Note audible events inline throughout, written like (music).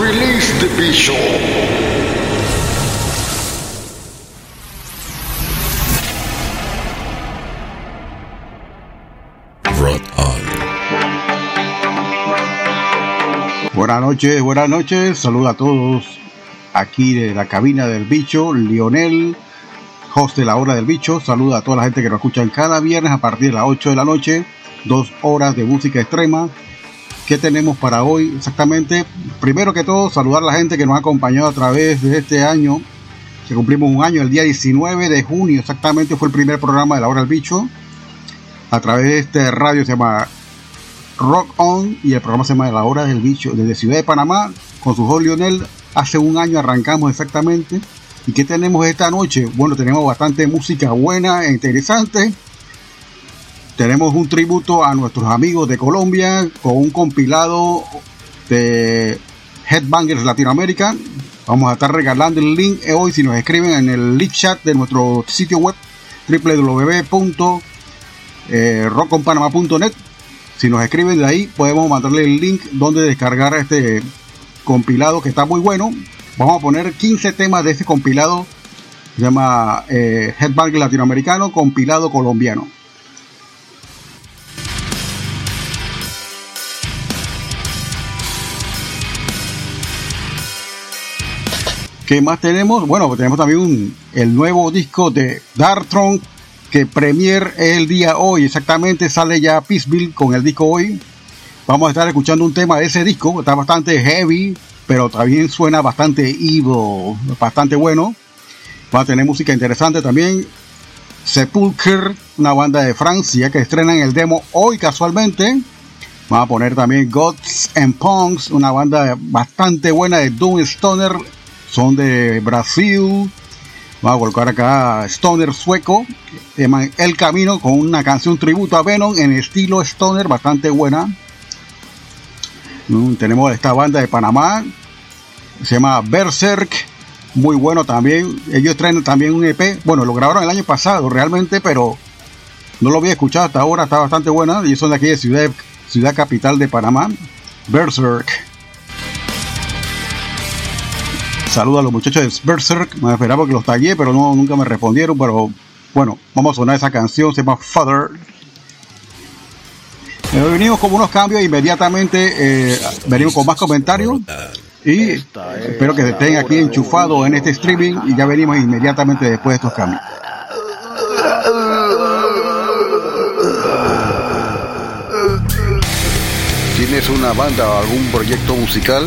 Release the Bishop. Buenas noches, buenas noches. Saluda a todos aquí de la cabina del bicho. Lionel, host de la hora del bicho. Saluda a toda la gente que nos escuchan cada viernes a partir de las 8 de la noche. Dos horas de música extrema. ¿Qué tenemos para hoy exactamente? Primero que todo, saludar a la gente que nos ha acompañado a través de este año. Que cumplimos un año, el día 19 de junio exactamente fue el primer programa de la hora del bicho. A través de este radio se llama Rock On y el programa se llama La Hora del Bicho desde Ciudad de Panamá con su host Lionel. Hace un año arrancamos exactamente. ¿Y qué tenemos esta noche? Bueno, tenemos bastante música buena e interesante. Tenemos un tributo a nuestros amigos de Colombia con un compilado de Headbangers Latinoamérica. Vamos a estar regalando el link hoy si nos escriben en el link chat de nuestro sitio web www.rockonpanama.net si nos escriben de ahí, podemos mandarle el link donde descargar este compilado que está muy bueno. Vamos a poner 15 temas de ese compilado. Se llama eh, Headbang Latinoamericano, compilado colombiano. ¿Qué más tenemos? Bueno, pues tenemos también el nuevo disco de Darktron que premier el día hoy, exactamente sale ya Peaceville con el disco hoy. Vamos a estar escuchando un tema de ese disco, está bastante heavy, pero también suena bastante evil, bastante bueno. Va a tener música interesante también. Sepulcher, una banda de Francia que estrenan el demo hoy casualmente. Vamos a poner también Gods and Punks, una banda bastante buena de Doom Stoner, son de Brasil. Vamos a colocar acá Stoner sueco, El Camino, con una canción tributo a Venom en estilo Stoner, bastante buena. Mm, tenemos esta banda de Panamá, se llama Berserk, muy bueno también. Ellos traen también un EP, bueno, lo grabaron el año pasado realmente, pero no lo había escuchado hasta ahora, está bastante buena. Y son de aquí de Ciudad, ciudad Capital de Panamá, Berserk. Saludos a los muchachos de Berserk. Me esperaba que los tagué, pero no, nunca me respondieron. Pero bueno, vamos a sonar esa canción. Se llama Father. Eh, venimos con unos cambios inmediatamente. eh, venimos con más comentarios. Y espero que estén aquí enchufados en este streaming. Y ya venimos inmediatamente después de estos cambios. ¿Tienes una banda o algún proyecto musical?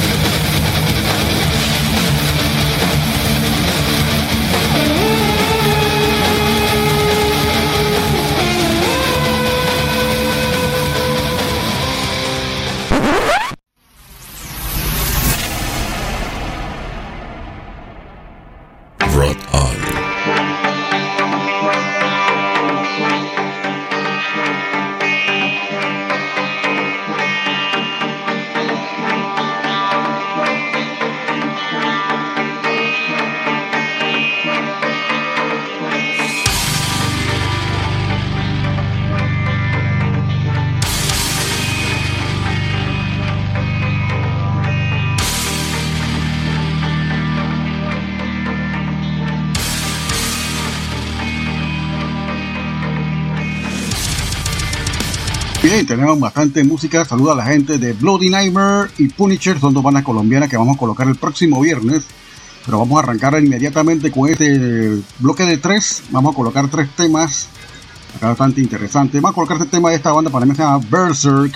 Tenemos bastante música. Saluda a la gente de Bloody Nightmare y Punisher. Son dos bandas colombianas que vamos a colocar el próximo viernes. Pero vamos a arrancar inmediatamente con este bloque de tres. Vamos a colocar tres temas. Acá bastante interesante. Vamos a colocar este tema de esta banda para mí se llama Berserk.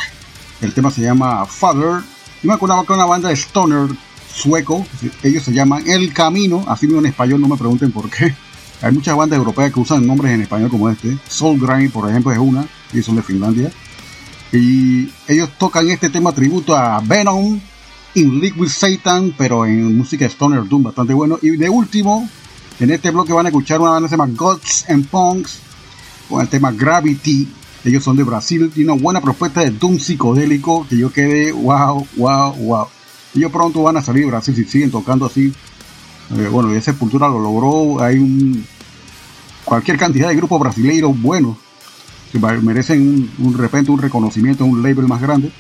El tema se llama Father. Y me acordaba que una banda de Stoner sueco. Ellos se llaman El Camino. Así mismo en español, no me pregunten por qué. Hay muchas bandas europeas que usan nombres en español como este. Soul Grind, por ejemplo, es una. Y son de Finlandia. Y ellos tocan este tema tributo a Venom in Liquid Satan, pero en música Stoner Doom, bastante bueno. Y de último, en este bloque van a escuchar una banda que se llama Gods and Punks con el tema Gravity. Ellos son de Brasil, tiene una buena propuesta de Doom psicodélico que yo quedé wow, wow, wow. Ellos pronto van a salir de Brasil si siguen tocando así. Eh, bueno, y Sepultura lo logró. Hay un cualquier cantidad de grupos brasileiros buenos que merecen un, un repente un reconocimiento, un label más grande.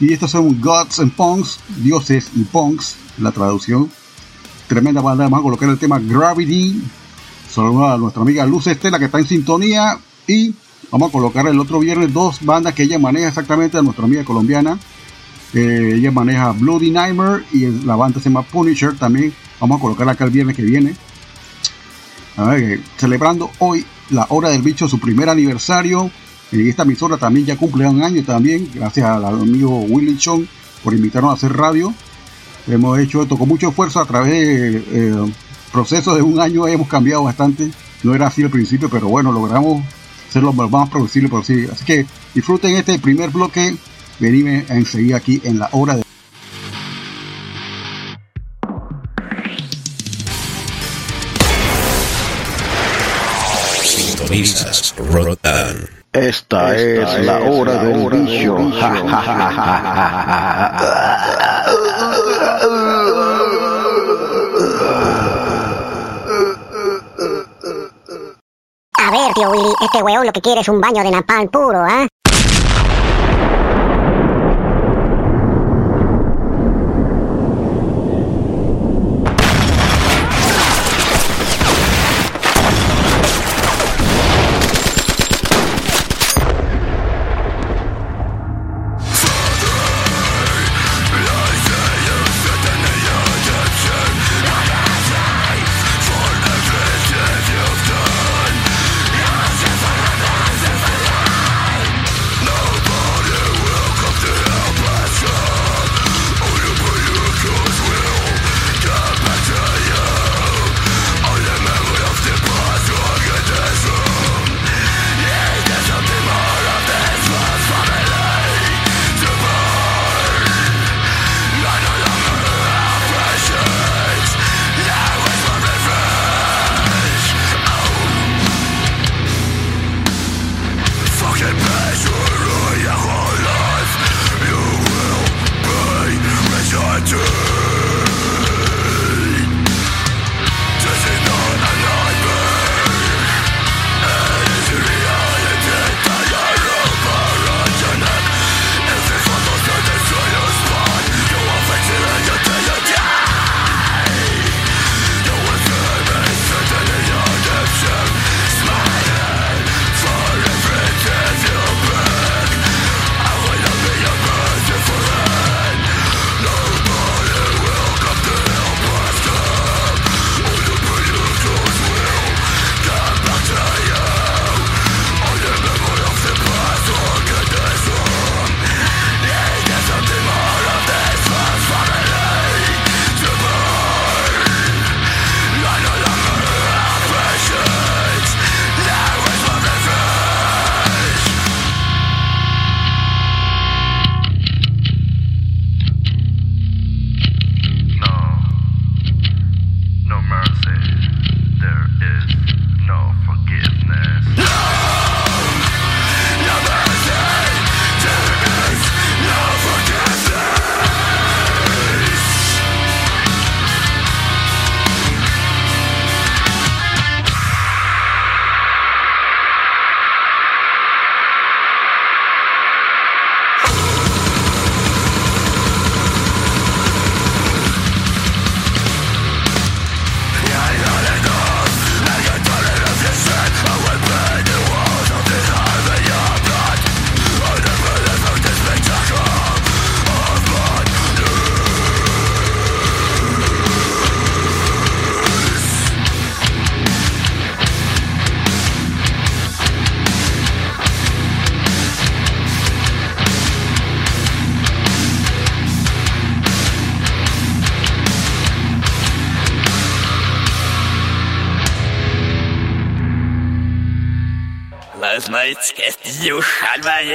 Y estos son Gods and Punks, Dioses y Punks, la traducción. Tremenda banda, vamos a colocar el tema Gravity. Saludos a nuestra amiga Luz Estela que está en sintonía. Y vamos a colocar el otro viernes dos bandas que ella maneja exactamente a nuestra amiga colombiana. Eh, ella maneja Bloody Nightmare y la banda se llama Punisher también. Vamos a colocarla acá el viernes que viene. A ver, celebrando hoy la hora del bicho, su primer aniversario. En esta emisora también ya cumple un año también, gracias al amigo Willy Chong por invitarnos a hacer radio. Hemos hecho esto con mucho esfuerzo a través de eh, de un año, hemos cambiado bastante. No era así al principio, pero bueno, logramos ser lo más producible posible. Así que disfruten este primer bloque. Venime enseguida aquí en la hora de On. Esta, es, la hora del bicho. A ver, tío Willy, este weón lo que quiere es un baño de napalm puro, ¿ah? Rozmaickie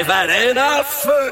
Varenne à feu.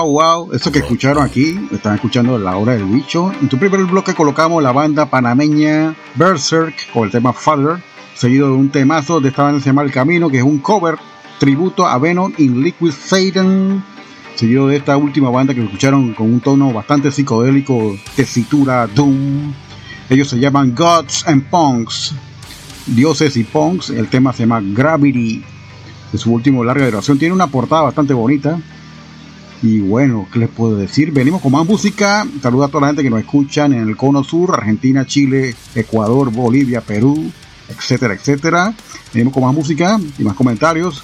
Wow, wow, eso que escucharon aquí, están escuchando La Hora del Bicho. En tu primer bloque colocamos la banda panameña Berserk con el tema Father, seguido de un temazo de esta banda se llama El Camino, que es un cover tributo a Venom in Liquid Satan, seguido de esta última banda que escucharon con un tono bastante psicodélico, tesitura Doom. Ellos se llaman Gods and Punks, Dioses y Punks. El tema se llama Gravity, de su último larga duración. Tiene una portada bastante bonita. Y bueno, ¿qué les puedo decir? Venimos con más música. Saluda a toda la gente que nos escuchan en el Cono Sur, Argentina, Chile, Ecuador, Bolivia, Perú, etcétera, etcétera. Venimos con más música y más comentarios.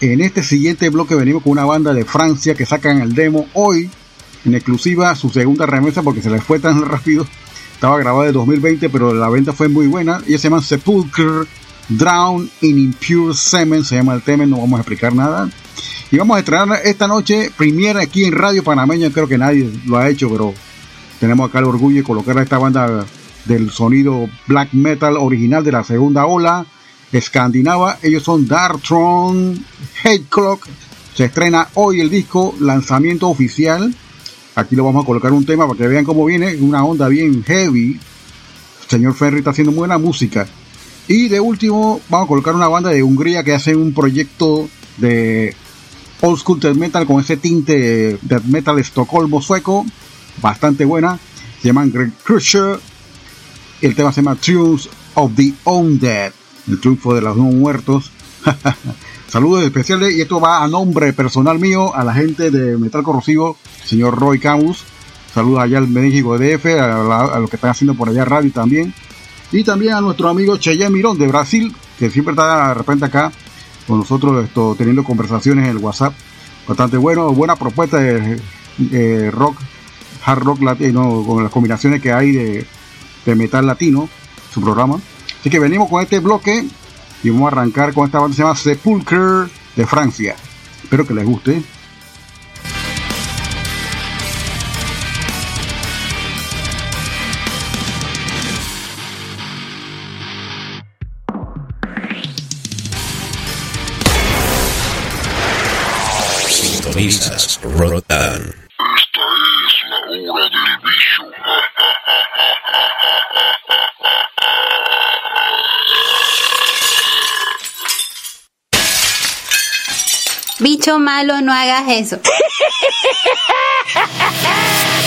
En este siguiente bloque venimos con una banda de Francia que sacan el demo hoy en exclusiva su segunda remesa porque se les fue tan rápido. Estaba grabada de 2020, pero la venta fue muy buena. Ellos se llaman Sepulchre Drown in Impure Semen, se llama el tema, no vamos a explicar nada. Y vamos a estrenar esta noche, premiere aquí en Radio Panameña, creo que nadie lo ha hecho, pero tenemos acá el orgullo de colocar a esta banda del sonido black metal original de la segunda ola escandinava. Ellos son Darktron Hate Clock. Se estrena hoy el disco, lanzamiento oficial. Aquí lo vamos a colocar un tema para que vean cómo viene, una onda bien heavy. señor Ferry está haciendo buena música. Y de último, vamos a colocar una banda de Hungría que hace un proyecto de old school death metal con ese tinte death metal estocolmo sueco, bastante buena. Se llaman Greg Crusher. El tema se llama Tunes of the Undead, el triunfo de los no muertos. (laughs) Saludos especiales y esto va a nombre personal mío a la gente de Metal Corrosivo, señor Roy Camus. Saludos allá al México DF, a, la- a lo que están haciendo por allá radio también. Y también a nuestro amigo Cheyenne Mirón de Brasil, que siempre está de repente acá con nosotros esto, teniendo conversaciones en el WhatsApp. Bastante bueno, buena propuesta de, rock, hard rock latino, con las combinaciones que hay de, de metal latino, su programa. Así que venimos con este bloque y vamos a arrancar con esta banda que se llama Sepulcher de Francia. Espero que les guste. Rotan. Esta es la hora del bicho. Bicho malo, no hagas eso. (laughs)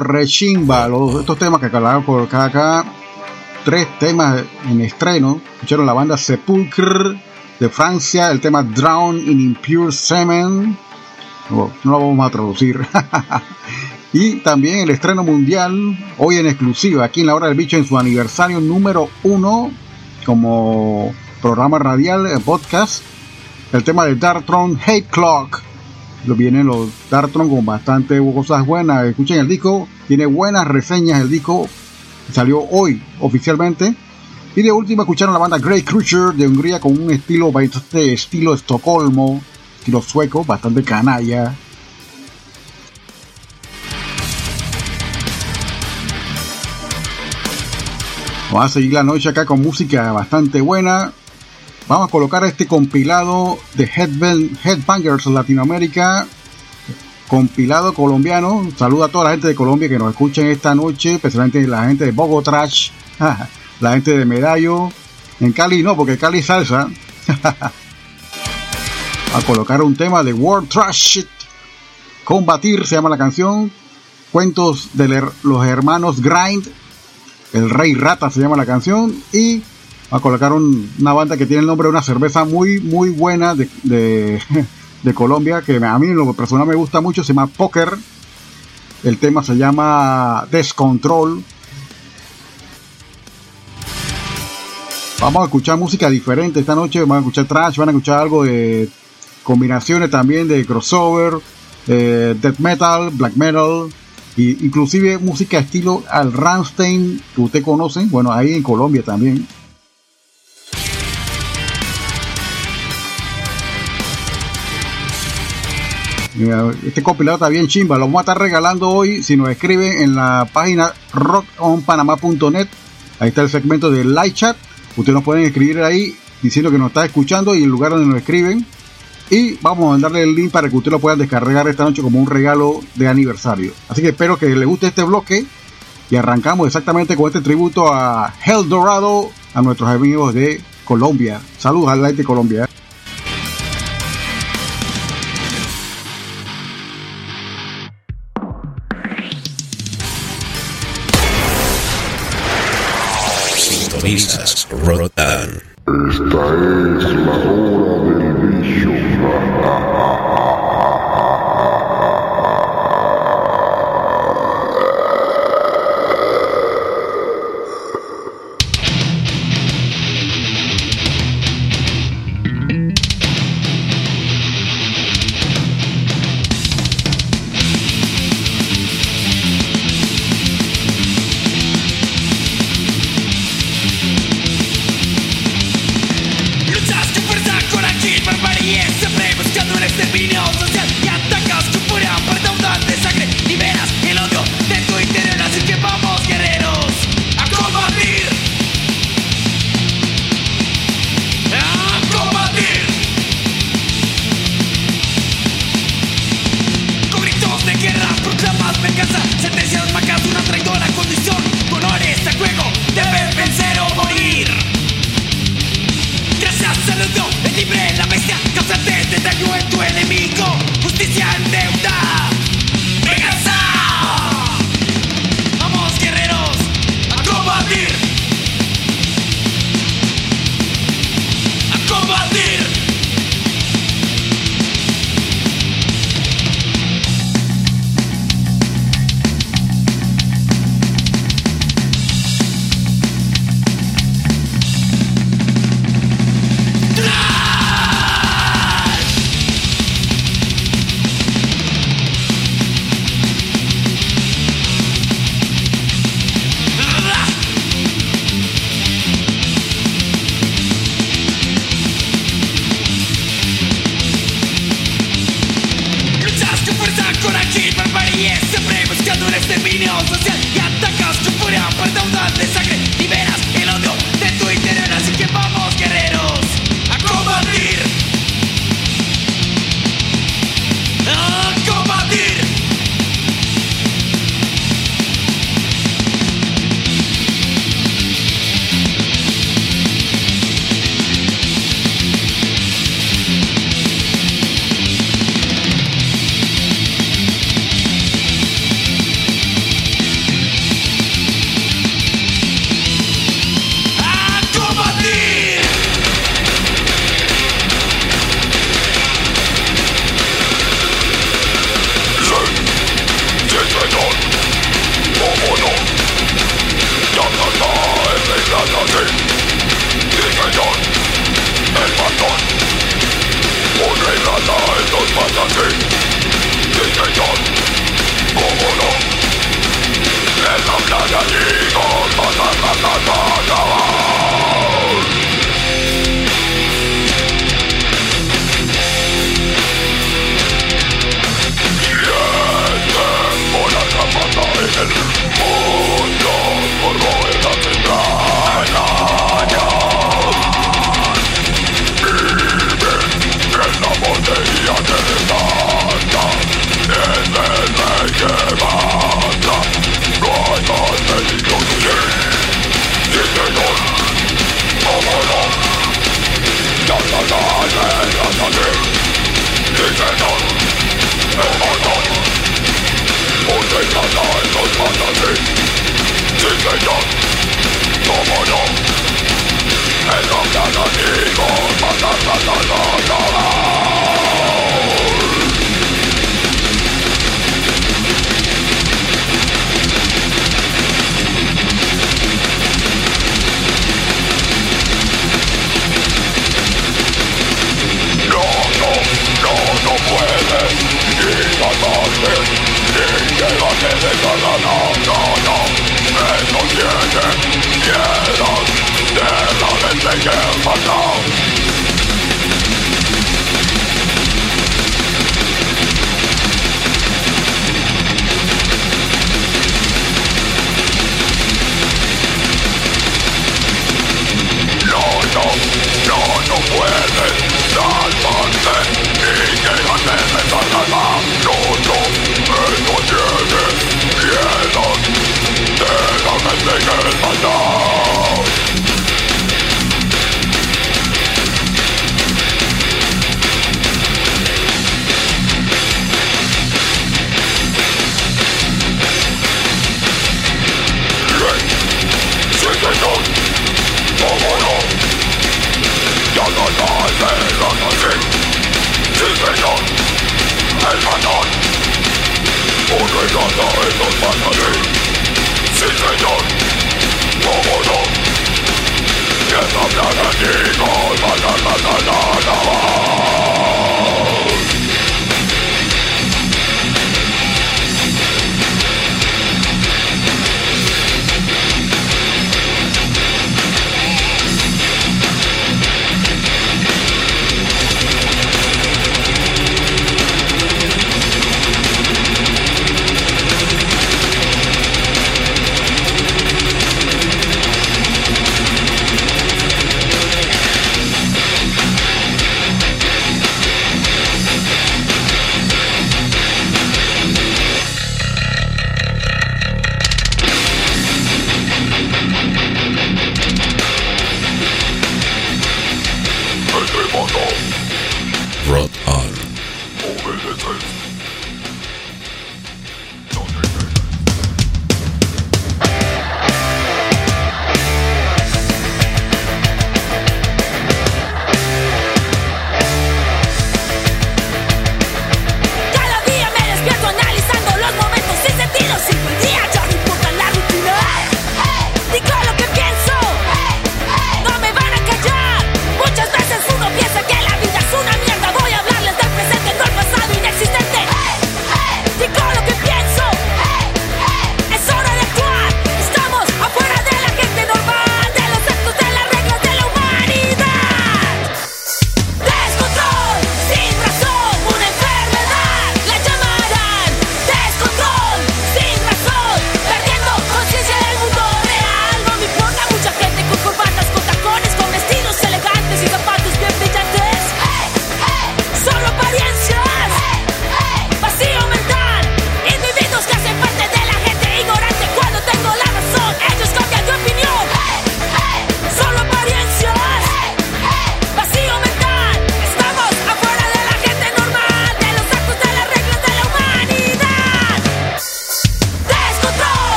rechimba. Los, estos temas que acabamos por acá, acá. Tres temas en estreno. Escucharon la banda Sepulcre de Francia, el tema Drown in Impure Semen. No lo vamos a traducir. (laughs) y también el estreno mundial, hoy en exclusiva, aquí en la hora del bicho, en su aniversario número uno, como programa radial, eh, podcast, el tema de Darktron Hate Clock. Lo vienen los Darktron con bastante cosas buenas. Escuchen el disco, tiene buenas reseñas el disco. Salió hoy oficialmente. Y de último escucharon la banda Grey Creature de Hungría con un estilo bastante estilo Estocolmo, estilo sueco, bastante canalla. Vamos a seguir la noche acá con música bastante buena. Vamos a colocar este compilado de Headbang, Headbangers Latinoamérica, compilado colombiano. Saluda a toda la gente de Colombia que nos escuchen esta noche, especialmente la gente de Bogotá, (laughs) la gente de Medallo. En Cali no, porque Cali salsa. (laughs) a colocar un tema de World Trash Combatir se llama la canción. Cuentos de los hermanos Grind. El Rey Rata se llama la canción. Y a colocar un, una banda que tiene el nombre de una cerveza muy, muy buena de, (laughs) de, Colombia, que a mí en lo personal me gusta mucho, se llama Poker. El tema se llama Descontrol. Vamos a escuchar música diferente esta noche, van a escuchar trash, van a escuchar algo de combinaciones también de crossover, eh, death metal, black metal, e inclusive música estilo al Ramstein que usted conoce, bueno, ahí en Colombia también. Este compilado está bien chimba. Lo vamos a estar regalando hoy si nos escriben en la página rockonpanama.net. Ahí está el segmento de live chat. Ustedes nos pueden escribir ahí diciendo que nos está escuchando y el lugar donde nos escriben. Y vamos a mandarle el link para que ustedes lo puedan descargar esta noche como un regalo de aniversario. Así que espero que les guste este bloque. Y arrancamos exactamente con este tributo a Hell Dorado, a nuestros amigos de Colombia. Saludos al live de Colombia. Sintonizas Rotan. Esta es la hora del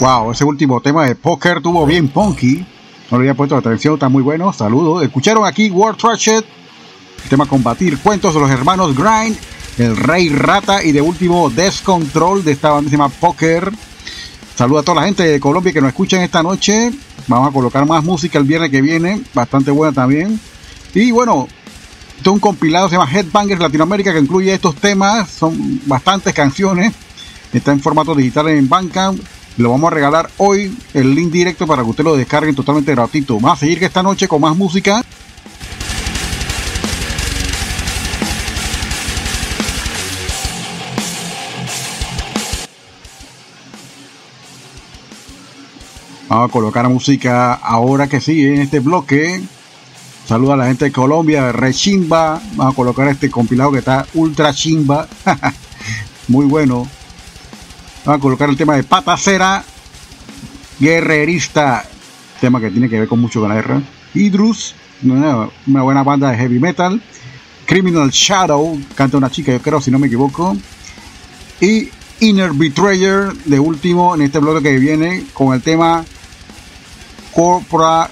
Wow, ese último tema de póker tuvo bien punky. No le había puesto atención, está muy bueno. Saludos. Escucharon aquí World Trashed, el tema Combatir, cuentos de los hermanos Grind, el Rey Rata y de último Descontrol de esta banda se llama Poker. Saludos a toda la gente de Colombia que nos escuchan esta noche. Vamos a colocar más música el viernes que viene, bastante buena también. Y bueno, esto es un compilado, se llama Headbangers Latinoamérica, que incluye estos temas, son bastantes canciones. Está en formato digital en Bandcamp. Lo vamos a regalar hoy, el link directo para que usted lo descarguen totalmente gratuito. Vamos a seguir esta noche con más música. Vamos a colocar música ahora que sigue en este bloque. Saluda a la gente de Colombia, Rechimba. Vamos a colocar este compilado que está ultra chimba. (laughs) Muy bueno. Vamos a colocar el tema de Patacera, Guerrerista, tema que tiene que ver con mucho con la guerra. Idrus, una, buena banda de heavy metal. Criminal Shadow, canta una chica, yo creo, si no me equivoco. Y Inner Betrayer, de último, en este bloque que viene, con el tema Corpora.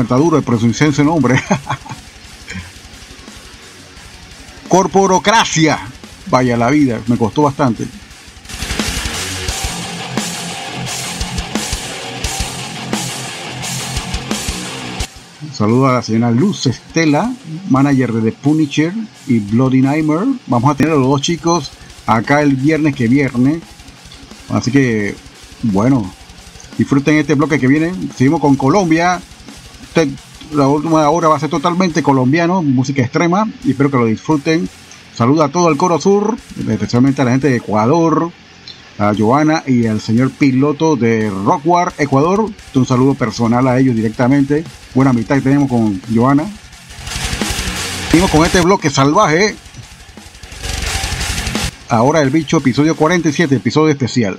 Está duro de pronunciar ese nombre. (laughs) Corporocracia. Vaya la vida, me costó bastante. Saludo a la señora Luz Estela, manager de The Punisher y Bloody Nightmare. Vamos a tener a los dos chicos acá el viernes que viene. Así que, bueno, disfruten este bloque que viene. Seguimos con Colombia. La última hora va a ser totalmente colombiano, música extrema. Y espero que lo disfruten. Saluda a todo el Coro Sur, especialmente a la gente de Ecuador, a Joana y al señor piloto de Rockwar Ecuador. Un saludo personal a ellos directamente. Buena amistad que tenemos con Joana. Seguimos con este bloque salvaje. Ahora el bicho, episodio 47, episodio especial.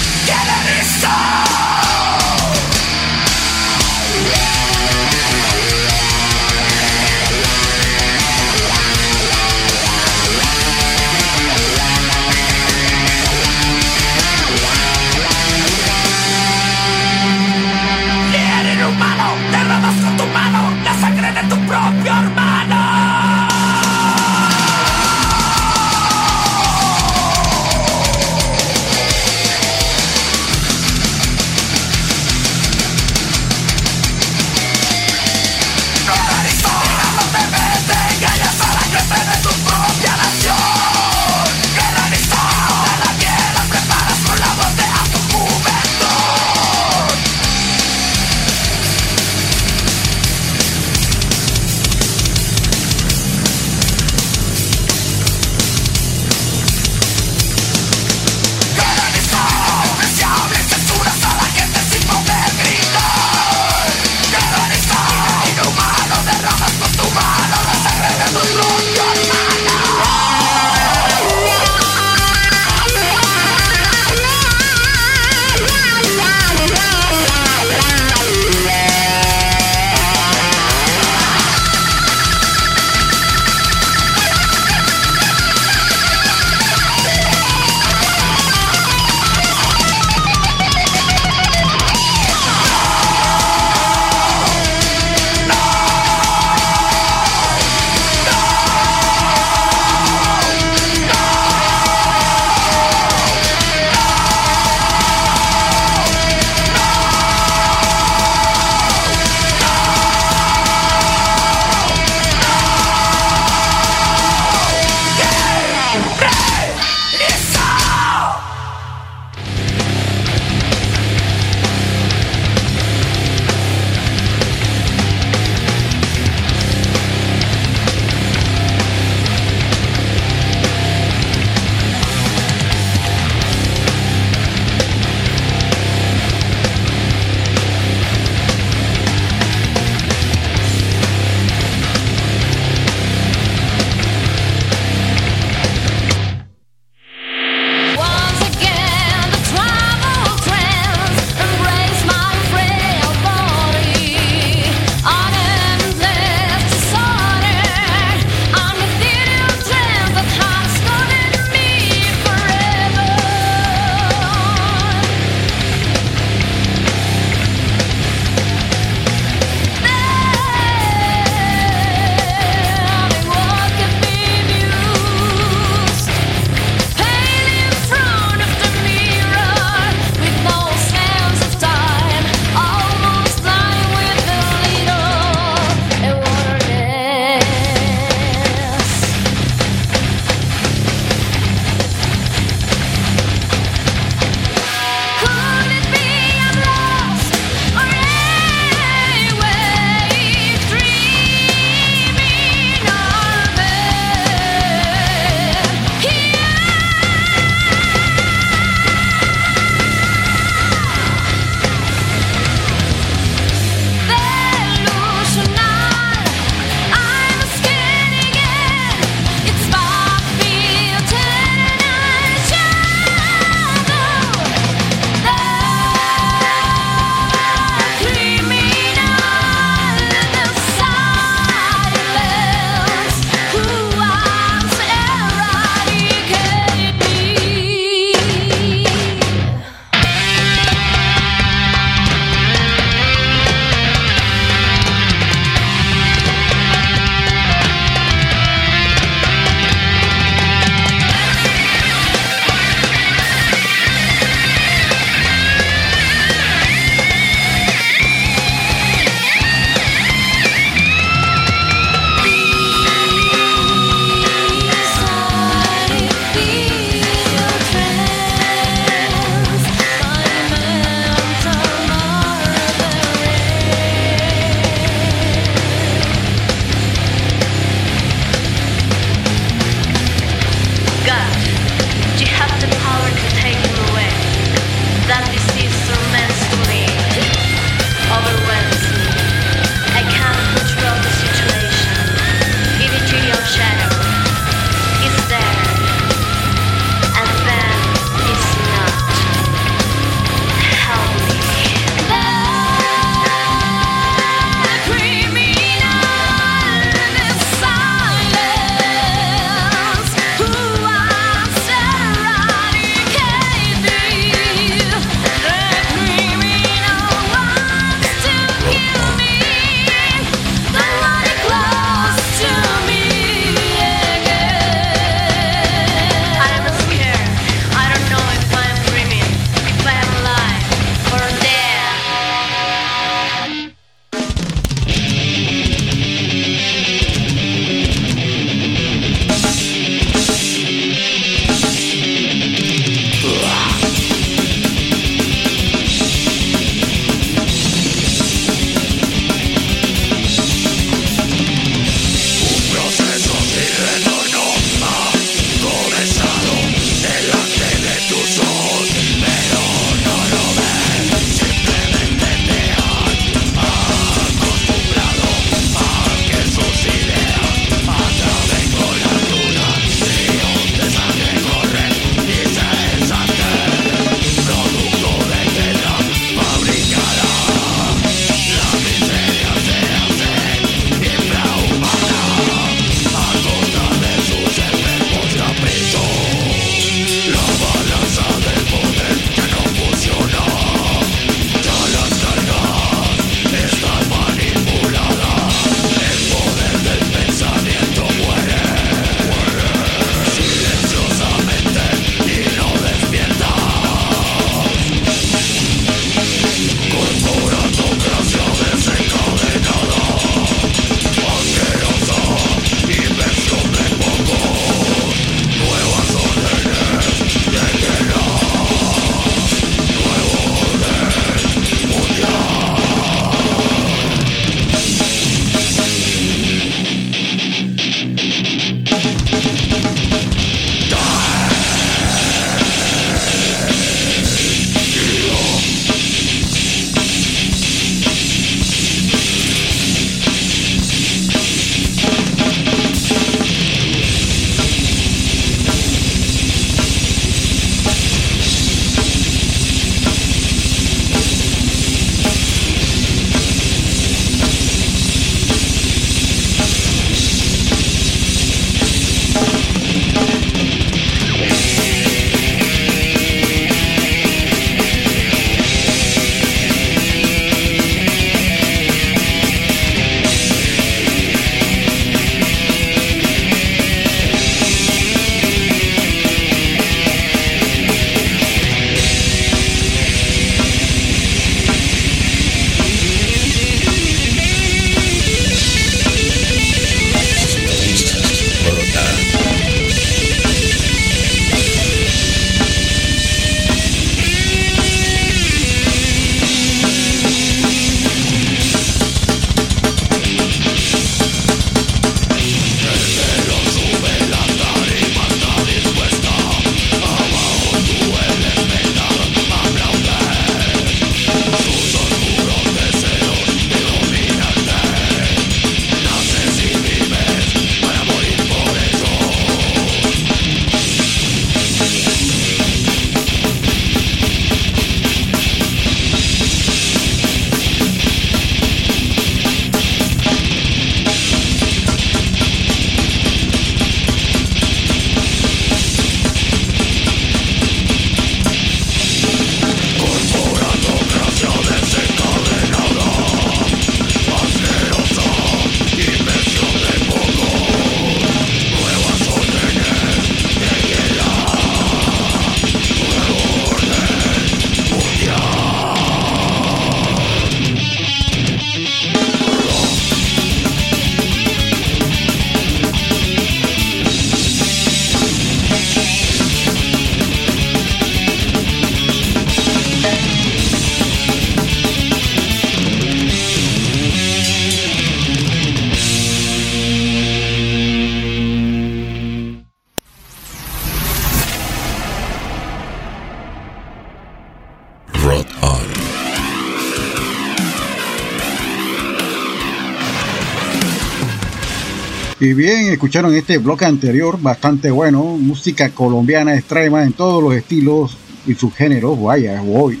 Bien, escucharon este bloque anterior, bastante bueno, música colombiana extrema en todos los estilos y subgéneros, vaya, voy.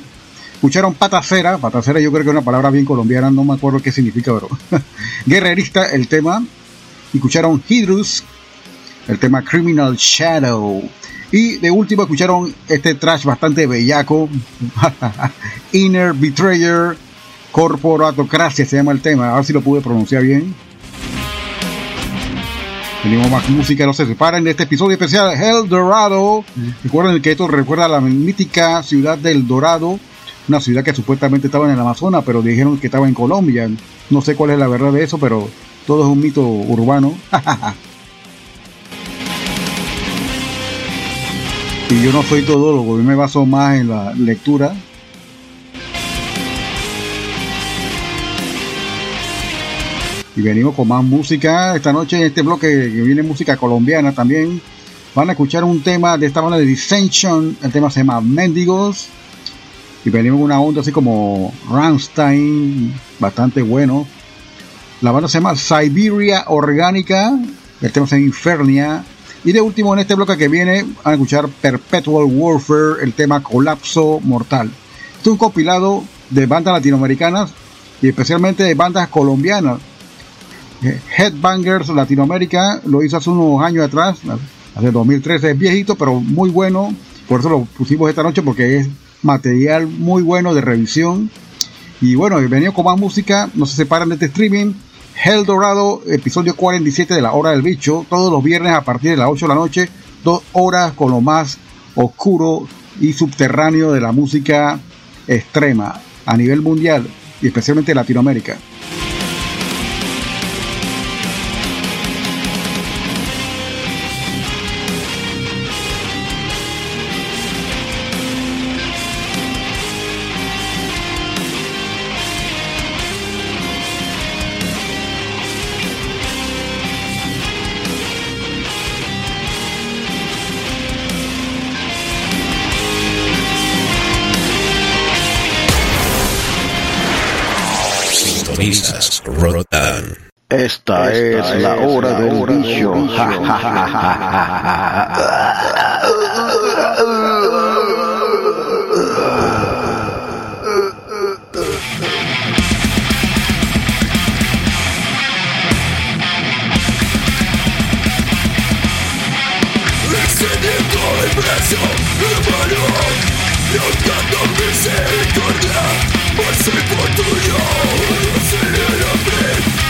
Escucharon patacera, patacera yo creo que es una palabra bien colombiana, no me acuerdo qué significa, pero (laughs) guerrerista el tema. Escucharon Hydrus, el tema Criminal Shadow. Y de último escucharon este trash bastante bellaco, (laughs) Inner Betrayer, Corporatocracia se llama el tema, a ver si lo pude pronunciar bien. Tenemos más música, no se separen de este episodio especial El Dorado. Recuerden que esto recuerda a la mítica ciudad del Dorado, una ciudad que supuestamente estaba en el Amazonas, pero dijeron que estaba en Colombia. No sé cuál es la verdad de eso, pero todo es un mito urbano. (laughs) y yo no soy todólogo, yo me baso más en la lectura. Y venimos con más música. Esta noche en este bloque que viene música colombiana también. Van a escuchar un tema de esta banda de Dissension. El tema se llama Mendigos. Y venimos con una onda así como Rammstein. Bastante bueno. La banda se llama Siberia Orgánica. El tema se llama Infernia. Y de último en este bloque que viene van a escuchar Perpetual Warfare, el tema Colapso Mortal. Es un compilado de bandas latinoamericanas y especialmente de bandas colombianas. Headbangers Latinoamérica lo hizo hace unos años atrás, hace 2013, es viejito pero muy bueno, por eso lo pusimos esta noche porque es material muy bueno de revisión. Y bueno, venido con más música, no se separan de este streaming. Hell Dorado, episodio 47 de la hora del bicho, todos los viernes a partir de las 8 de la noche, dos horas con lo más oscuro y subterráneo de la música extrema a nivel mundial y especialmente Latinoamérica. Esta, es, la hora del bicho. Extendiendo el brazo de mano Rotando misericordia Por ser por tuyo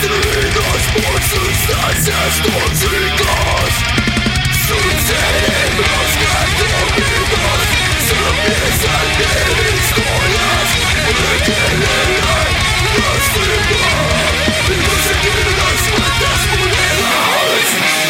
Среди нас больше счастья, что всегда Сутери нас, как и нас Записать верить, что нас Выделили нас всегда И мы же не нас,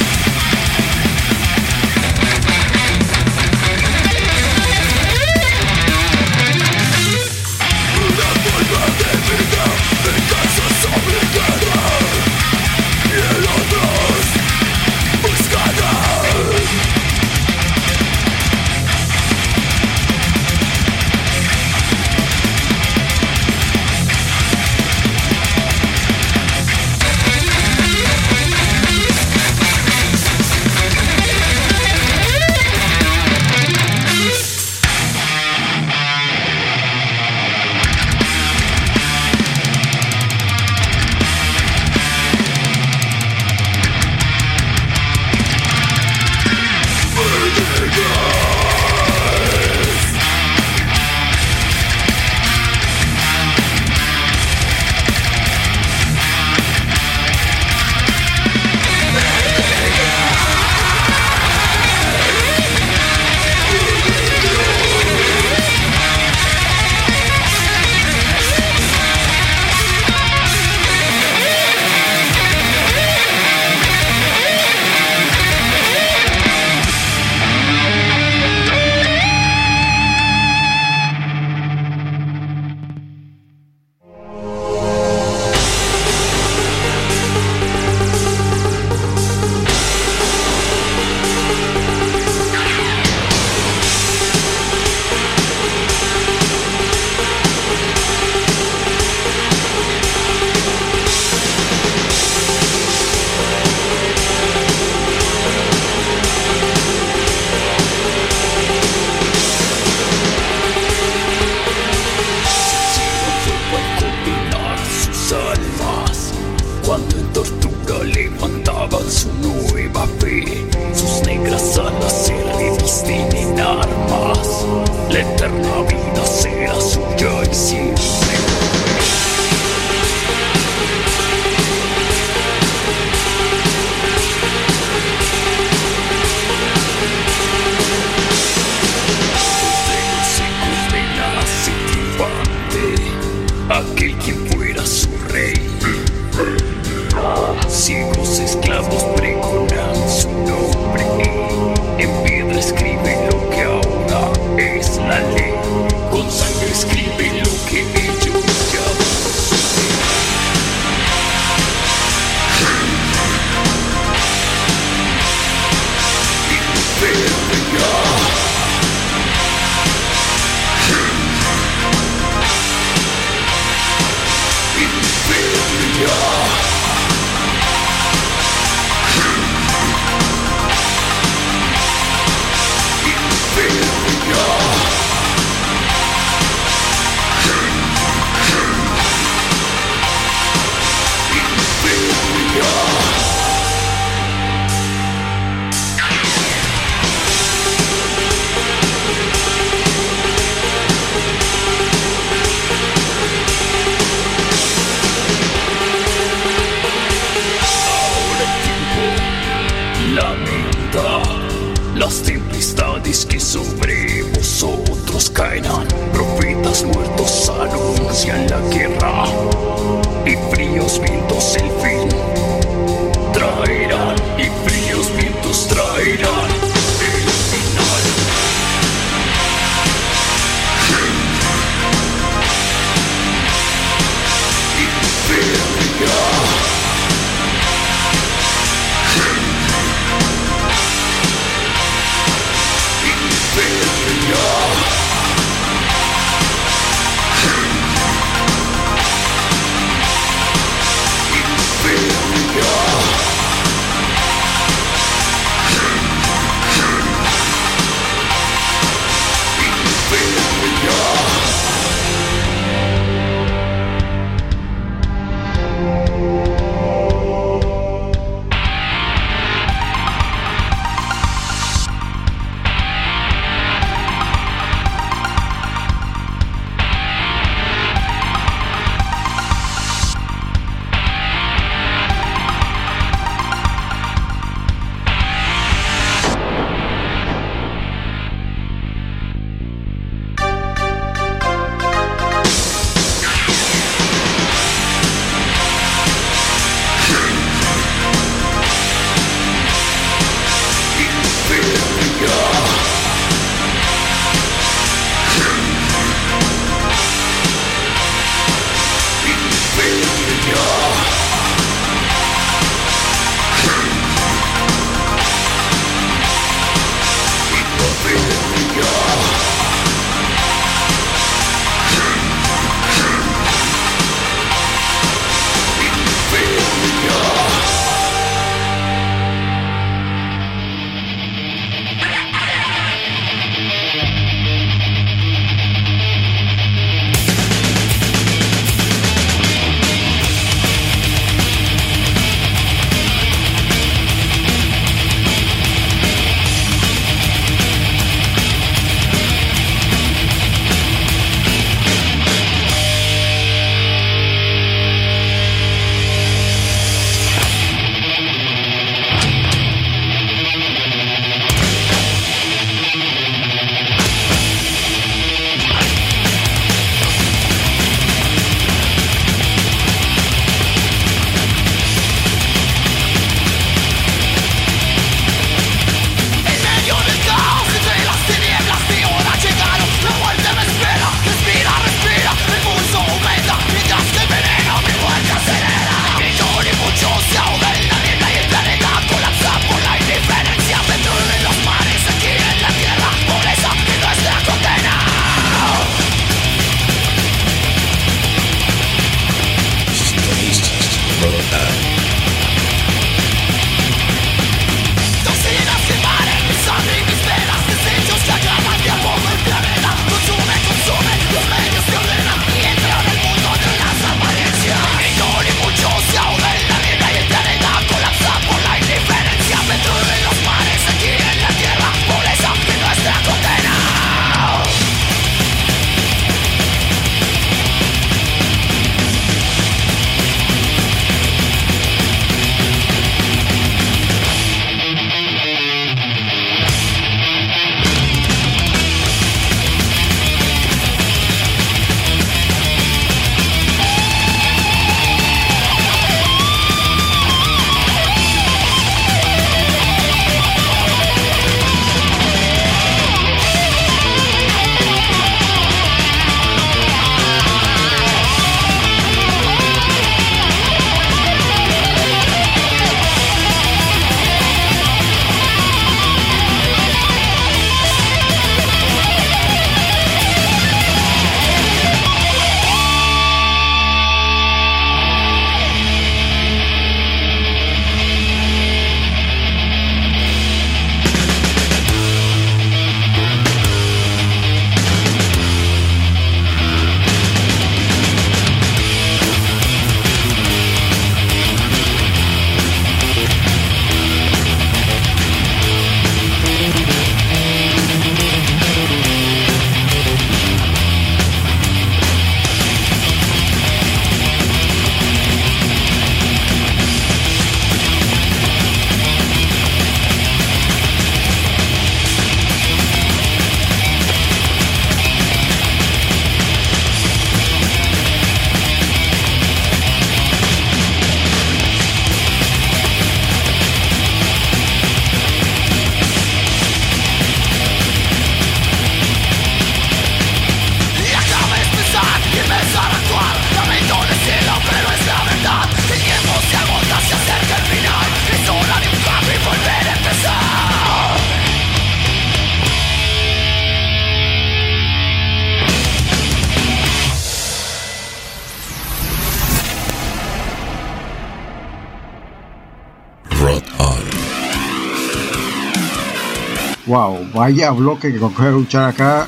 vaya bloque que de escuchar acá.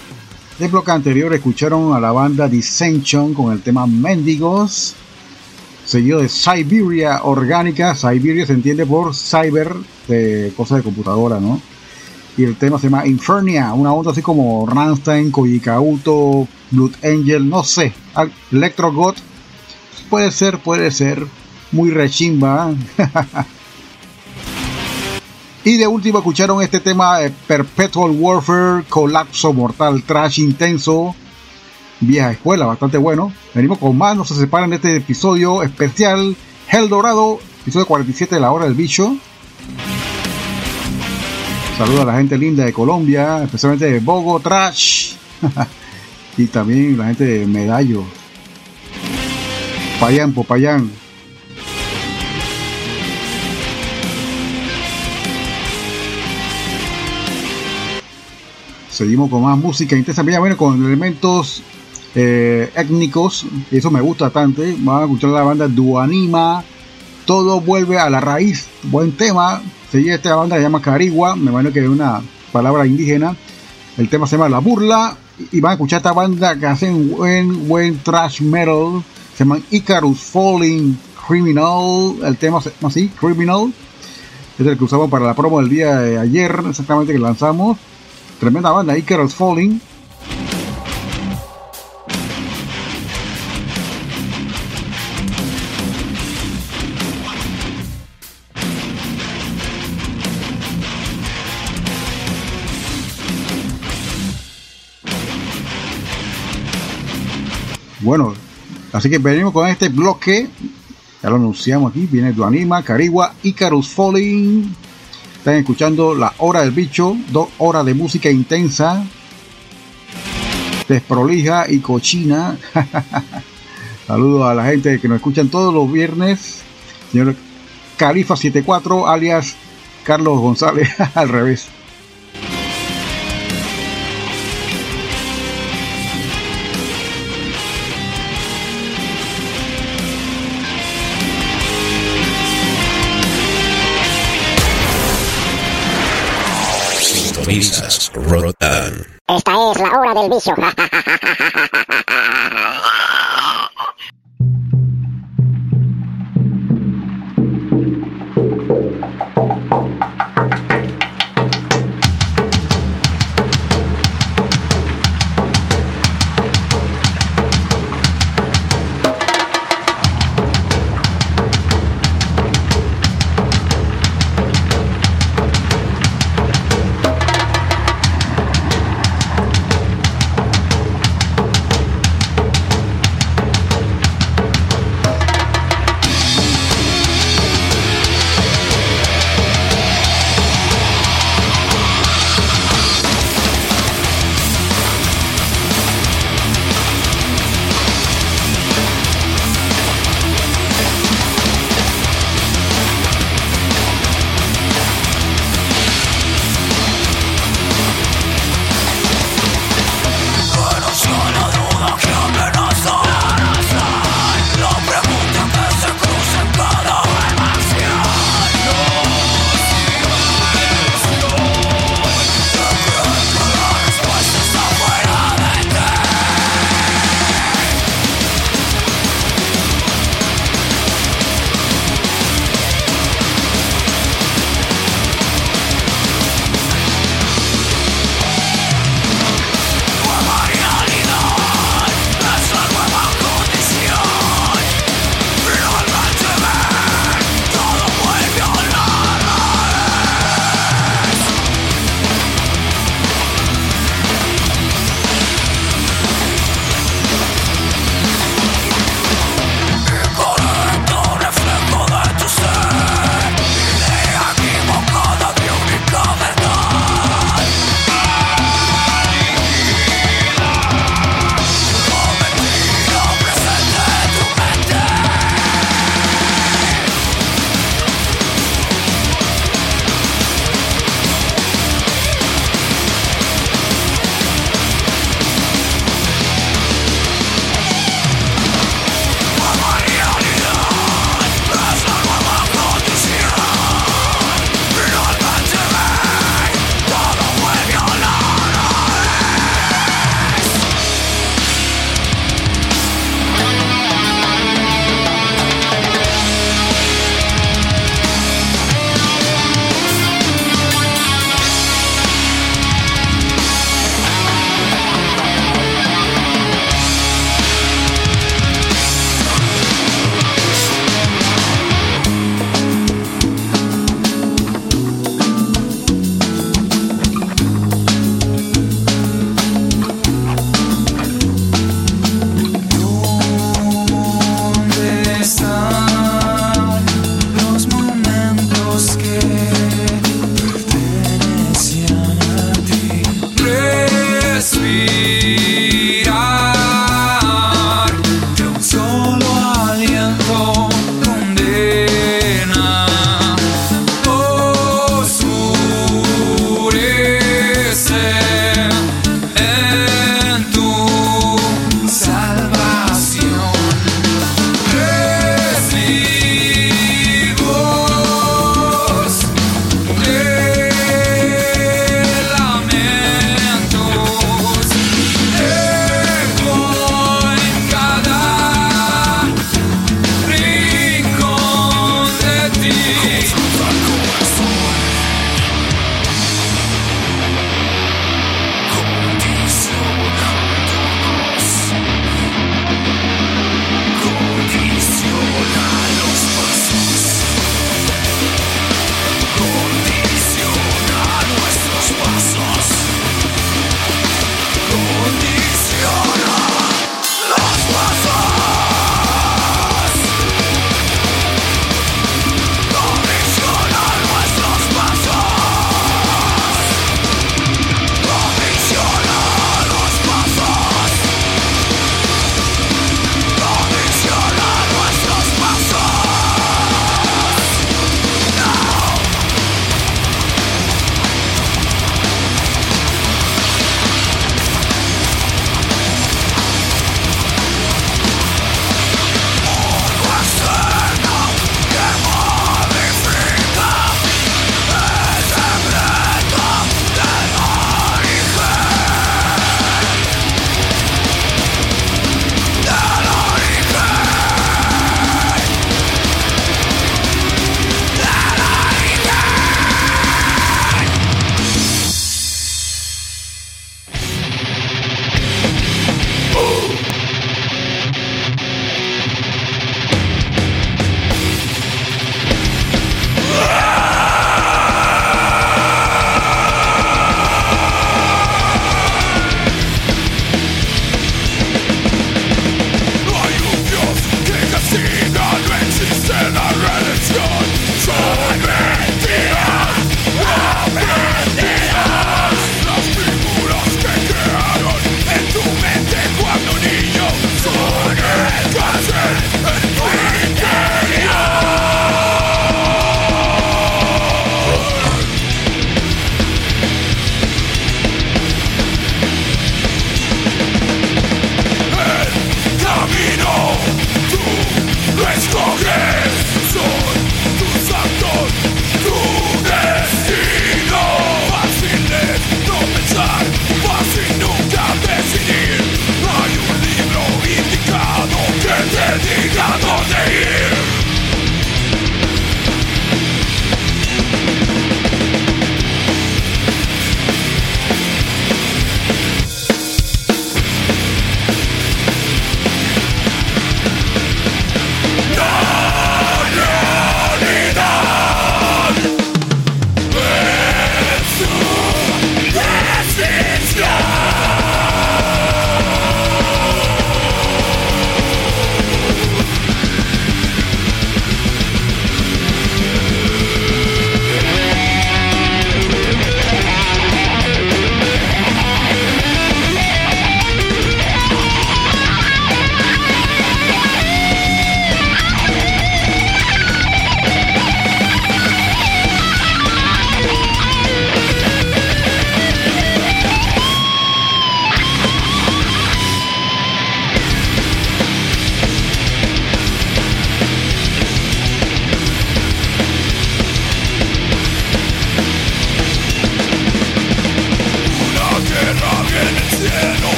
El bloque anterior escucharon a la banda Dissension con el tema Mendigos, seguido de Siberia Orgánica. Siberia se entiende por cyber, de cosas de computadora, ¿no? Y el tema se llama Infernia, una onda así como Rammstein, Koyikauto, Blood Angel, no sé, Electro God. Puede ser, puede ser, muy rechimba. (laughs) Y de último escucharon este tema de Perpetual Warfare, Colapso Mortal, Trash Intenso, vieja escuela, bastante bueno. Venimos con más, no se separan de este episodio especial, Hell Dorado, episodio 47 de la hora del bicho. Saludos a la gente linda de Colombia, especialmente de Bogo Trash (laughs) y también la gente de Medallo. Payán, Popayán. Seguimos con más música intensa, bueno, con elementos eh, étnicos, eso me gusta bastante. Vamos a escuchar la banda Duanima, todo vuelve a la raíz, buen tema. Seguí esta banda se llama Carigua, me imagino que es una palabra indígena. El tema se llama La Burla, y van a escuchar esta banda que hacen buen, buen trash metal, se llama Icarus Falling Criminal, el tema se llama así, Criminal. Es el que usamos para la promo del día de ayer, exactamente que lanzamos. Tremenda banda, Icarus Falling. Bueno, así que venimos con este bloque. Ya lo anunciamos aquí. Viene Duanima, Carigua, Icarus Falling. Están escuchando La Hora del Bicho, dos horas de música intensa, desprolija y cochina. (laughs) Saludos a la gente que nos escuchan todos los viernes. Señor Califa74, alias Carlos González, (laughs) al revés. Sintonizas Rotan. Esta es la hora del vicio. (laughs)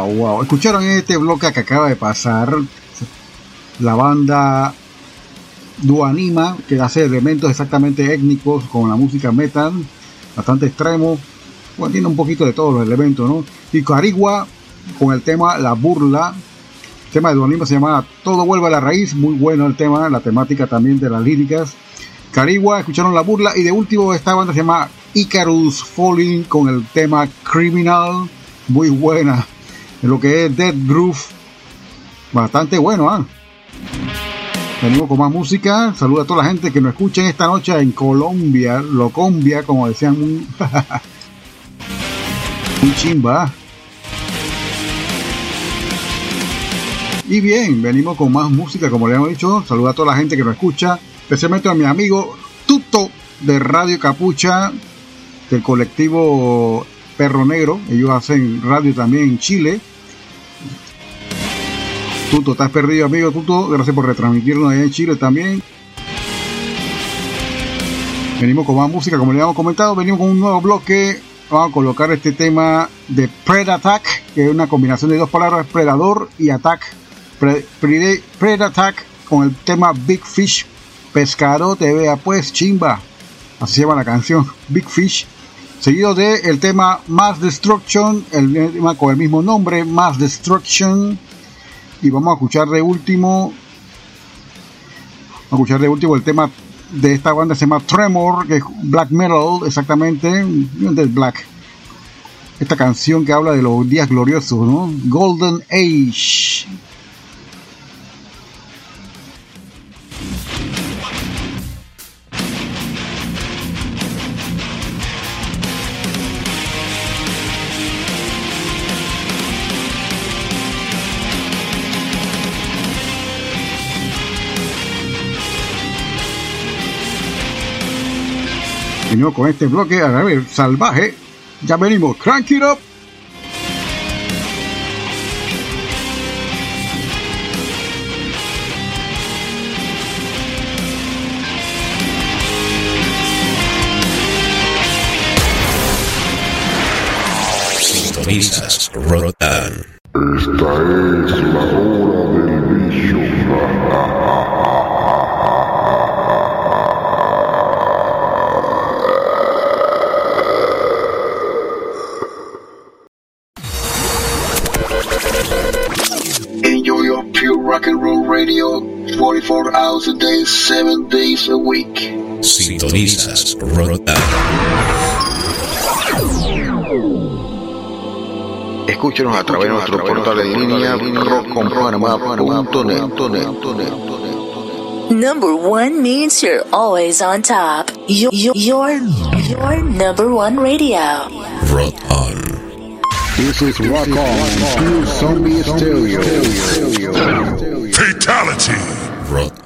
Wow. Escucharon este bloque que acaba de pasar. La banda Duanima, que hace elementos exactamente étnicos con la música metal, bastante extremo. Bueno, tiene un poquito de todos los elementos, ¿no? Y Carigua con el tema La Burla. El tema de Duanima se llama Todo vuelve a la raíz. Muy bueno el tema, la temática también de las líricas. Carigua, escucharon La Burla. Y de último, esta banda se llama Icarus Falling con el tema Criminal muy buena. En lo que es Dead Groove, bastante bueno, ¿ah? Venimos con más música. Saluda a toda la gente que nos escucha esta noche en Colombia, Locombia, como decían. (laughs) Un, chimba. Y bien, venimos con más música, como le hemos dicho. Saluda a toda la gente que nos escucha, especialmente a mi amigo Tuto de Radio Capucha, del colectivo Perro Negro. Ellos hacen radio también en Chile. Tuto, estás perdido, amigo Tuto. Gracias por retransmitirnos allá en Chile también. Venimos con más música, como le habíamos comentado. Venimos con un nuevo bloque. Vamos a colocar este tema de Pred Attack, que es una combinación de dos palabras, predador y attack. Pred, Attack con el tema Big Fish. Pescado te vea pues chimba. Así se llama la canción. Big Fish seguido de el tema Mass Destruction, el tema con el mismo nombre, Mass Destruction, y vamos a escuchar de último, vamos a escuchar de último el tema de esta banda se llama Tremor, que es black metal, exactamente, del black. Esta canción que habla de los días gloriosos, ¿no? Golden Age. Con este bloque, a ver, salvaje. Ya venimos, crank it up. Sintonizas Rotan. Esta es la hora del bicho. Radio 44 hours a day, 7 days a week. Sintonizas Rotan. Escúchenos a través de nuestro portal en línea rockconpanamá.net. Number one means you're always on top. Your, your, your, your number one radio. Rotan. This is Rock On, True Zombie Stereo. Fatality. Rotan.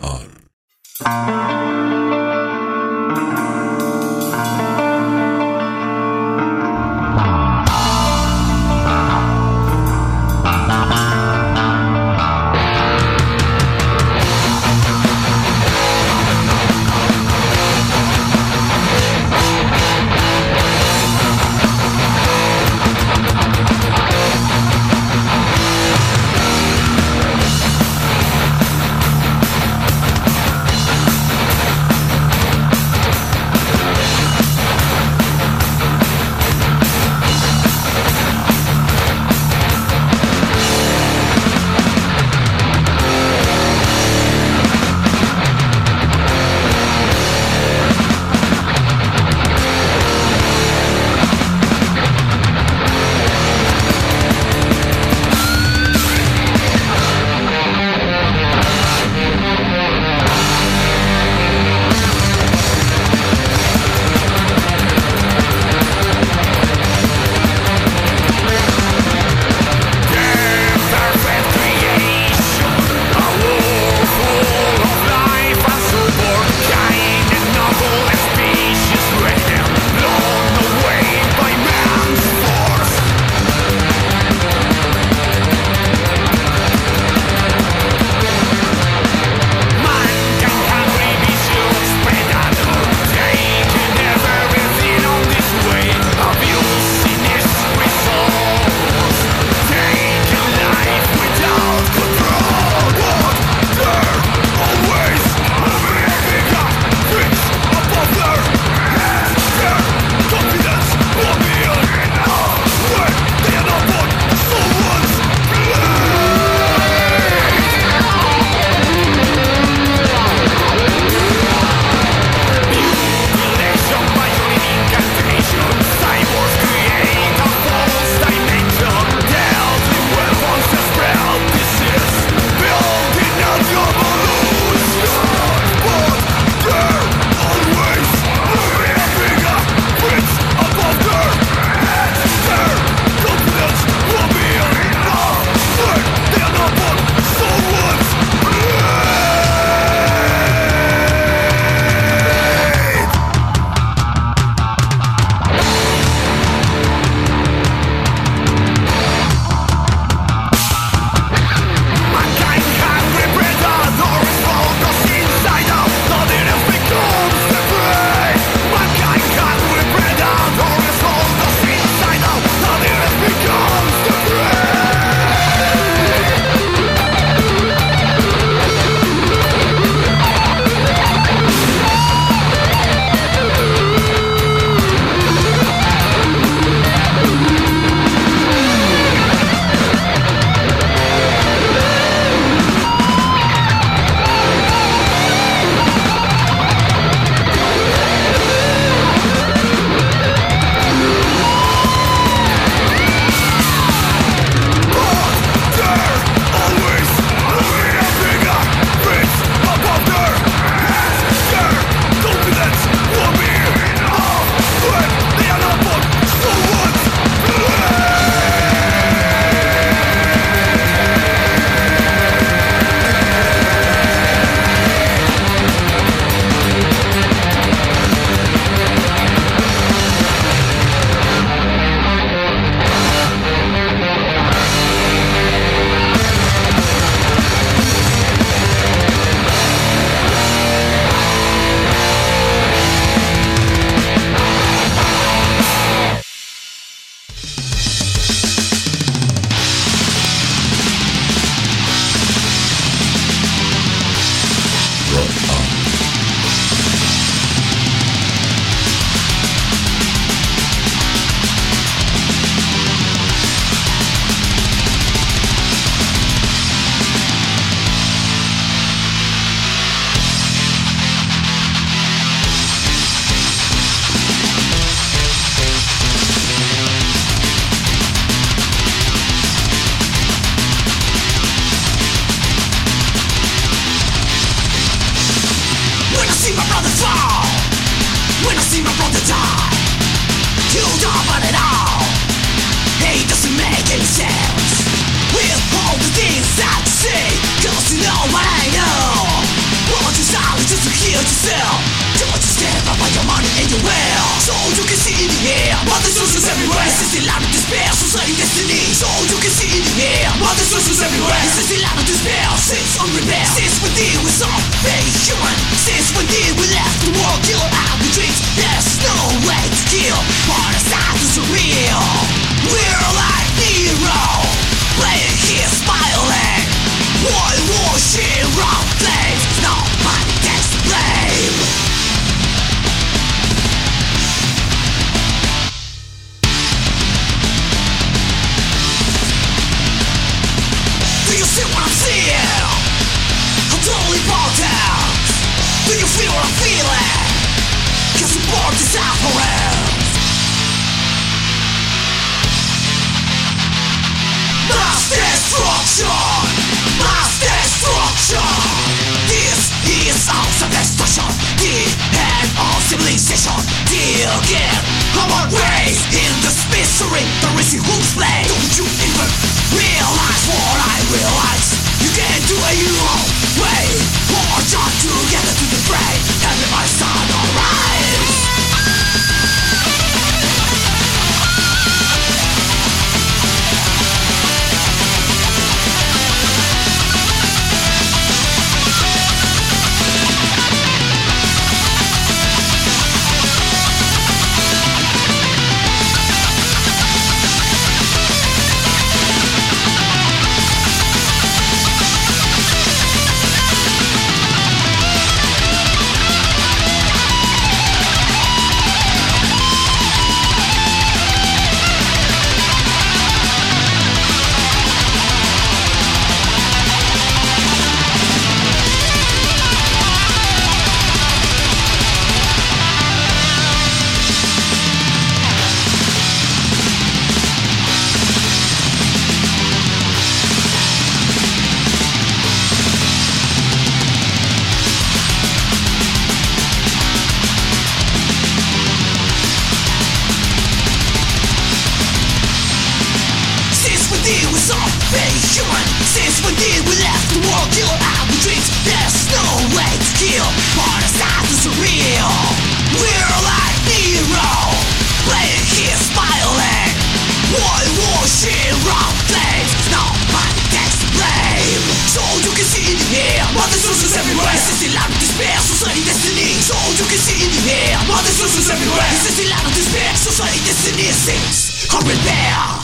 Senescence, hurry there!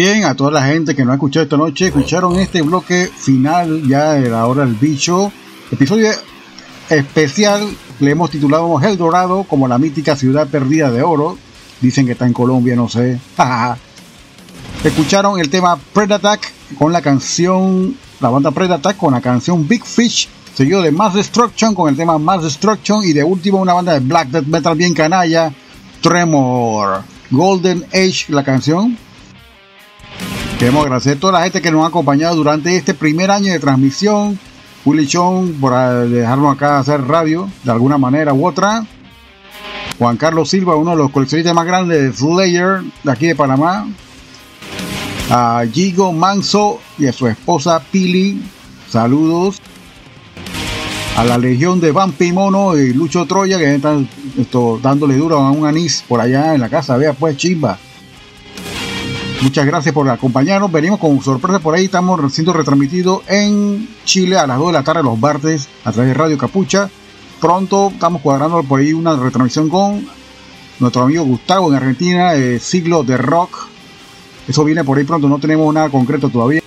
Bien, a toda la gente que no ha escuchado esta noche, escucharon este bloque final ya de la hora del bicho. Episodio especial, le hemos titulado El Dorado como la mítica ciudad perdida de oro. Dicen que está en Colombia, no sé. (laughs) Escucharon el tema Predattack con la canción, la banda Predattack con la canción Big Fish, seguido de Mass Destruction con el tema Mass Destruction y de último una banda de Black Death Metal bien canalla, Tremor. Golden Age, la canción. Queremos agradecer a toda la gente que nos ha acompañado durante este primer año de transmisión. Willy Chong por dejarnos acá hacer radio de alguna manera u otra. Juan Carlos Silva, uno de los coleccionistas más grandes de Slayer de aquí de Panamá. A Gigo Manso y a su esposa Pili, saludos. A la legión de Vampi Mono y Lucho Troya que están esto, dándole duro a un anís por allá en la casa. Vea pues, chimba. Muchas gracias por acompañarnos. Venimos con sorpresa por ahí. Estamos siendo retransmitidos en Chile a las 2 de la tarde los martes a través de Radio Capucha. Pronto estamos cuadrando por ahí una retransmisión con nuestro amigo Gustavo en Argentina, eh, Siglo de Rock. Eso viene por ahí pronto, no tenemos nada concreto todavía.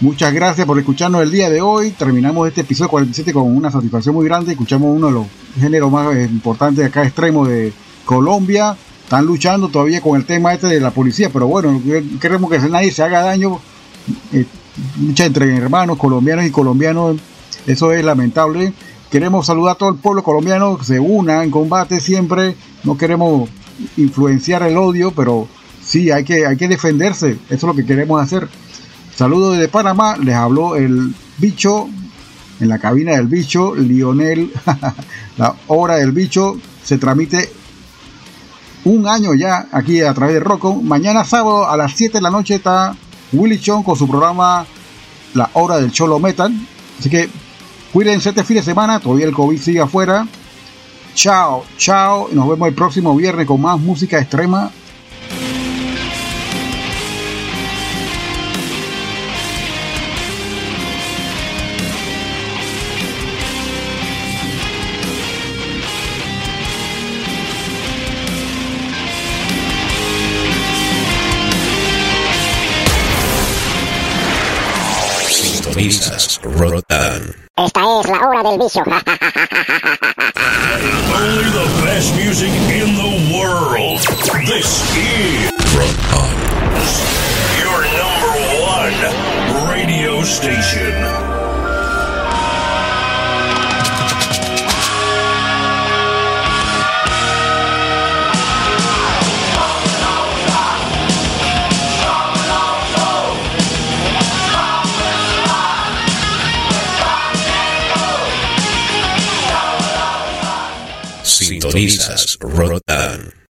Muchas gracias por escucharnos el día de hoy. Terminamos este episodio 47 con una satisfacción muy grande. Escuchamos uno de los géneros más eh, importantes de acá extremo de Colombia. Están luchando todavía con el tema este de la policía, pero bueno, queremos que nadie se haga daño. Eh, lucha entre hermanos colombianos y colombianos, eso es lamentable. Queremos saludar a todo el pueblo colombiano que se una en combate siempre. No queremos influenciar el odio, pero sí hay que, hay que defenderse. Eso es lo que queremos hacer. Saludos desde Panamá, les habló el bicho en la cabina del bicho, Lionel, (laughs) la hora del bicho se transmite un año ya aquí a través de Rocco. Mañana sábado a las 7 de la noche está Willy Chong con su programa La hora del Cholo Metal. Así que cuídense este fin de semana, todavía el COVID sigue afuera. Chao, chao, nos vemos el próximo viernes con más música extrema Sintonizas Rotan. Esta es la hora del bicho. (laughs) Only the best music in the world. This is Rotan. your number one radio station. Sintonizas Rotan.